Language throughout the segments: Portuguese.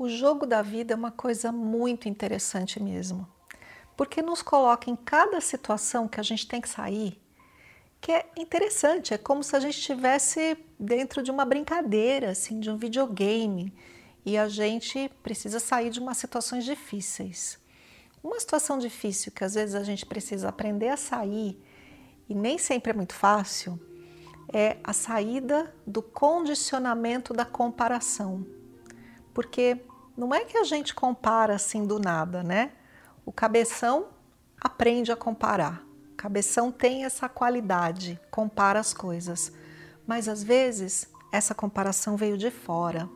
O jogo da vida é uma coisa muito interessante mesmo, porque nos coloca em cada situação que a gente tem que sair, que é interessante, é como se a gente estivesse dentro de uma brincadeira, assim, de um videogame, e a gente precisa sair de umas situações difíceis. Uma situação difícil que às vezes a gente precisa aprender a sair, e nem sempre é muito fácil, é a saída do condicionamento da comparação. Porque não é que a gente compara assim do nada, né? O cabeção aprende a comparar. O cabeção tem essa qualidade, compara as coisas. Mas às vezes essa comparação veio de fora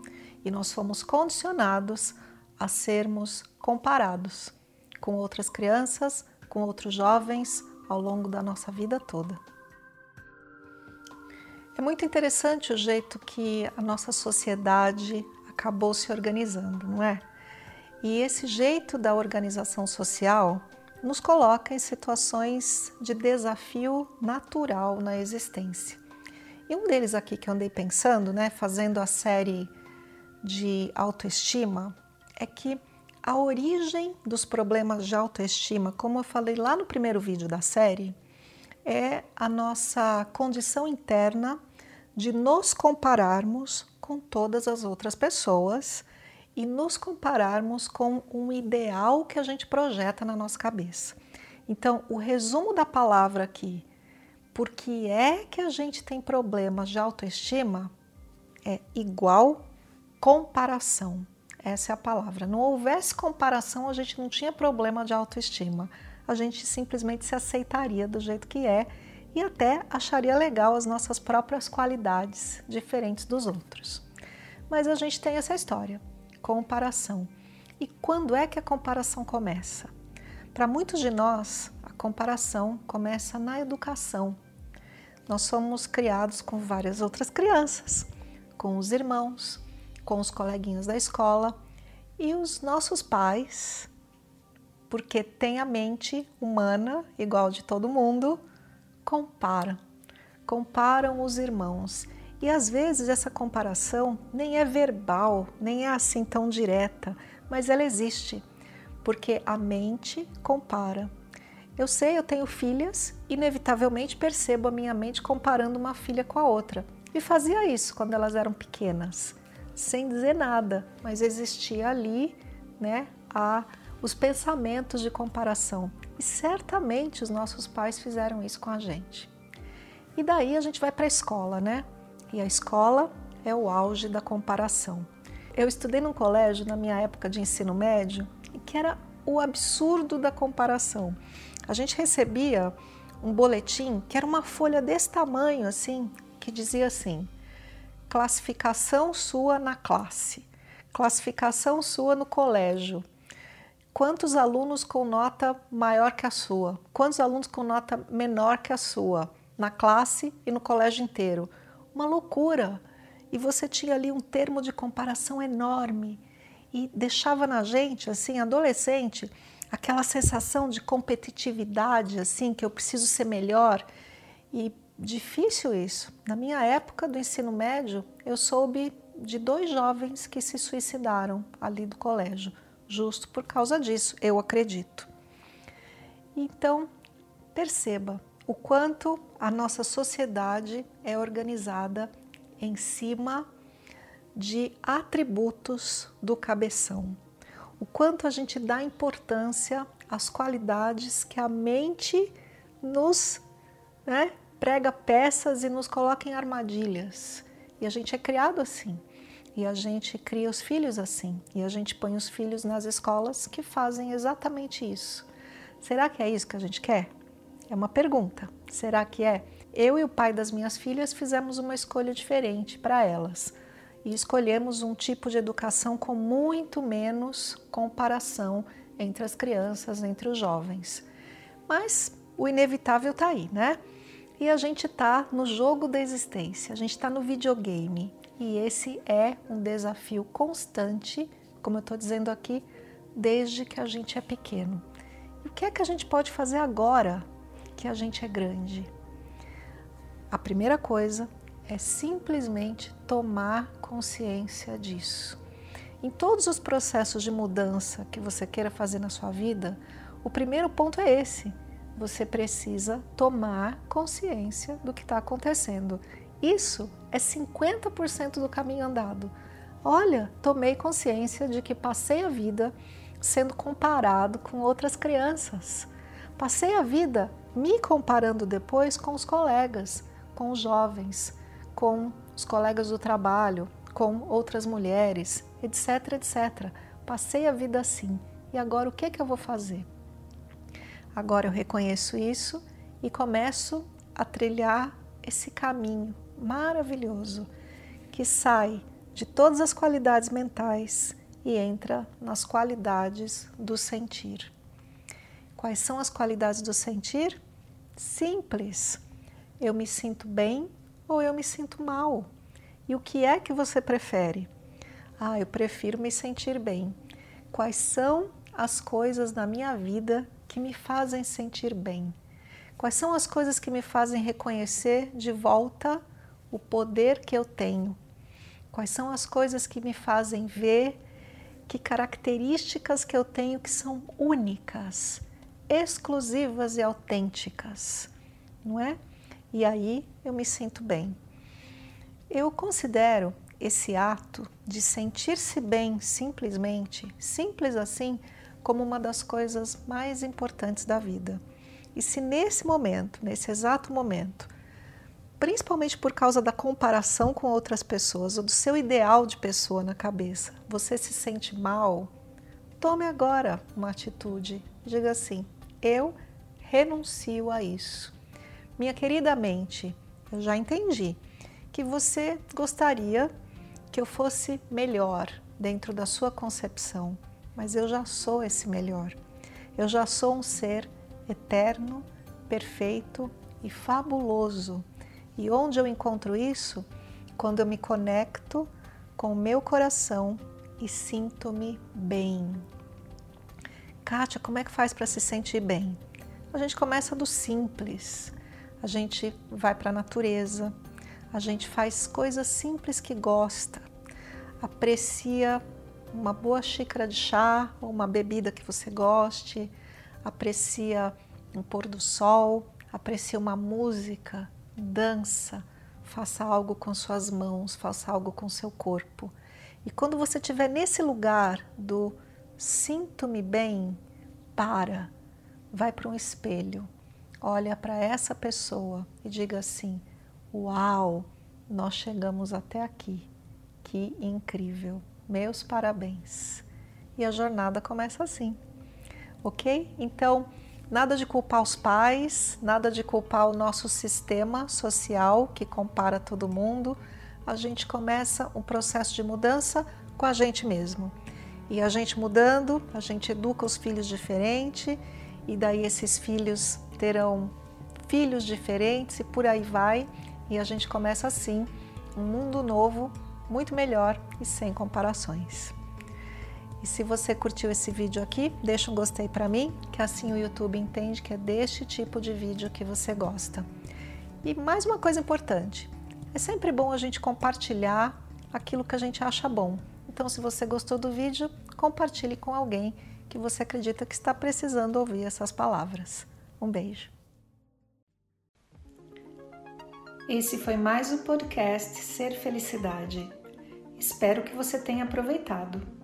e nós fomos condicionados a sermos comparados com outras crianças, com outros jovens ao longo da nossa vida toda. É muito interessante o jeito que a nossa sociedade acabou se organizando, não é? E esse jeito da organização social nos coloca em situações de desafio natural na existência. E um deles aqui que eu andei pensando, né, fazendo a série de autoestima, é que a origem dos problemas de autoestima, como eu falei lá no primeiro vídeo da série, é a nossa condição interna de nos compararmos com todas as outras pessoas e nos compararmos com um ideal que a gente projeta na nossa cabeça. Então, o resumo da palavra aqui, por que é que a gente tem problemas de autoestima, é igual comparação. Essa é a palavra. Não houvesse comparação, a gente não tinha problema de autoestima. A gente simplesmente se aceitaria do jeito que é e até acharia legal as nossas próprias qualidades diferentes dos outros. Mas a gente tem essa história, comparação. E quando é que a comparação começa? Para muitos de nós, a comparação começa na educação. Nós somos criados com várias outras crianças, com os irmãos, com os coleguinhas da escola e os nossos pais, porque tem a mente humana igual de todo mundo, comparam, comparam os irmãos. E às vezes essa comparação nem é verbal, nem é assim tão direta, mas ela existe, porque a mente compara. Eu sei, eu tenho filhas, inevitavelmente percebo a minha mente comparando uma filha com a outra. E fazia isso quando elas eram pequenas, sem dizer nada, mas existia ali, né, a os pensamentos de comparação. E certamente os nossos pais fizeram isso com a gente. E daí a gente vai para a escola, né? E a escola é o auge da comparação. Eu estudei num colégio na minha época de ensino médio que era o absurdo da comparação. A gente recebia um boletim que era uma folha desse tamanho assim, que dizia assim: classificação sua na classe, classificação sua no colégio, quantos alunos com nota maior que a sua, quantos alunos com nota menor que a sua, na classe e no colégio inteiro. Uma loucura! E você tinha ali um termo de comparação enorme e deixava na gente, assim, adolescente, aquela sensação de competitividade, assim, que eu preciso ser melhor. E difícil isso. Na minha época do ensino médio, eu soube de dois jovens que se suicidaram ali do colégio justo por causa disso, eu acredito. Então, perceba o quanto a nossa sociedade é organizada em cima de atributos do cabeção. O quanto a gente dá importância às qualidades que a mente nos né, prega peças e nos coloca em armadilhas. E a gente é criado assim. E a gente cria os filhos assim, e a gente põe os filhos nas escolas que fazem exatamente isso. Será que é isso que a gente quer? É uma pergunta. Será que é? Eu e o pai das minhas filhas fizemos uma escolha diferente para elas e escolhemos um tipo de educação com muito menos comparação entre as crianças, entre os jovens. Mas o inevitável está aí, né? E a gente está no jogo da existência, a gente está no videogame. E esse é um desafio constante, como eu estou dizendo aqui, desde que a gente é pequeno. E o que é que a gente pode fazer agora que a gente é grande? A primeira coisa é simplesmente tomar consciência disso. Em todos os processos de mudança que você queira fazer na sua vida, o primeiro ponto é esse: você precisa tomar consciência do que está acontecendo. Isso é 50% do caminho andado. Olha, tomei consciência de que passei a vida sendo comparado com outras crianças. Passei a vida me comparando depois com os colegas, com os jovens, com os colegas do trabalho, com outras mulheres, etc, etc. Passei a vida assim. E agora o que, é que eu vou fazer? Agora eu reconheço isso e começo a trilhar esse caminho maravilhoso que sai de todas as qualidades mentais e entra nas qualidades do sentir. Quais são as qualidades do sentir? Simples. Eu me sinto bem ou eu me sinto mal? E o que é que você prefere? Ah, eu prefiro me sentir bem. Quais são as coisas na minha vida que me fazem sentir bem? Quais são as coisas que me fazem reconhecer de volta o poder que eu tenho? Quais são as coisas que me fazem ver que características que eu tenho que são únicas, exclusivas e autênticas, não é? E aí eu me sinto bem. Eu considero esse ato de sentir-se bem simplesmente, simples assim, como uma das coisas mais importantes da vida. E se nesse momento, nesse exato momento, principalmente por causa da comparação com outras pessoas ou do seu ideal de pessoa na cabeça, você se sente mal, tome agora uma atitude. Diga assim: eu renuncio a isso. Minha querida mente, eu já entendi que você gostaria que eu fosse melhor dentro da sua concepção mas eu já sou esse melhor. Eu já sou um ser eterno, perfeito e fabuloso. E onde eu encontro isso? Quando eu me conecto com o meu coração e sinto-me bem. Kátia, como é que faz para se sentir bem? A gente começa do simples. A gente vai para a natureza, a gente faz coisas simples que gosta, aprecia uma boa xícara de chá ou uma bebida que você goste, aprecia um pôr do sol, aprecia uma música, dança, faça algo com suas mãos, faça algo com seu corpo. E quando você estiver nesse lugar do sinto-me bem, para, vai para um espelho, olha para essa pessoa e diga assim: Uau, nós chegamos até aqui, que incrível! meus parabéns. E a jornada começa assim, ok? Então, nada de culpar os pais, nada de culpar o nosso sistema social que compara todo mundo. A gente começa um processo de mudança com a gente mesmo. E a gente mudando, a gente educa os filhos diferente, e daí esses filhos terão filhos diferentes e por aí vai. E a gente começa assim um mundo novo muito melhor e sem comparações. E se você curtiu esse vídeo aqui, deixa um gostei para mim, que assim o YouTube entende que é deste tipo de vídeo que você gosta. E mais uma coisa importante, é sempre bom a gente compartilhar aquilo que a gente acha bom. Então, se você gostou do vídeo, compartilhe com alguém que você acredita que está precisando ouvir essas palavras. Um beijo. Esse foi mais o podcast Ser Felicidade. Espero que você tenha aproveitado.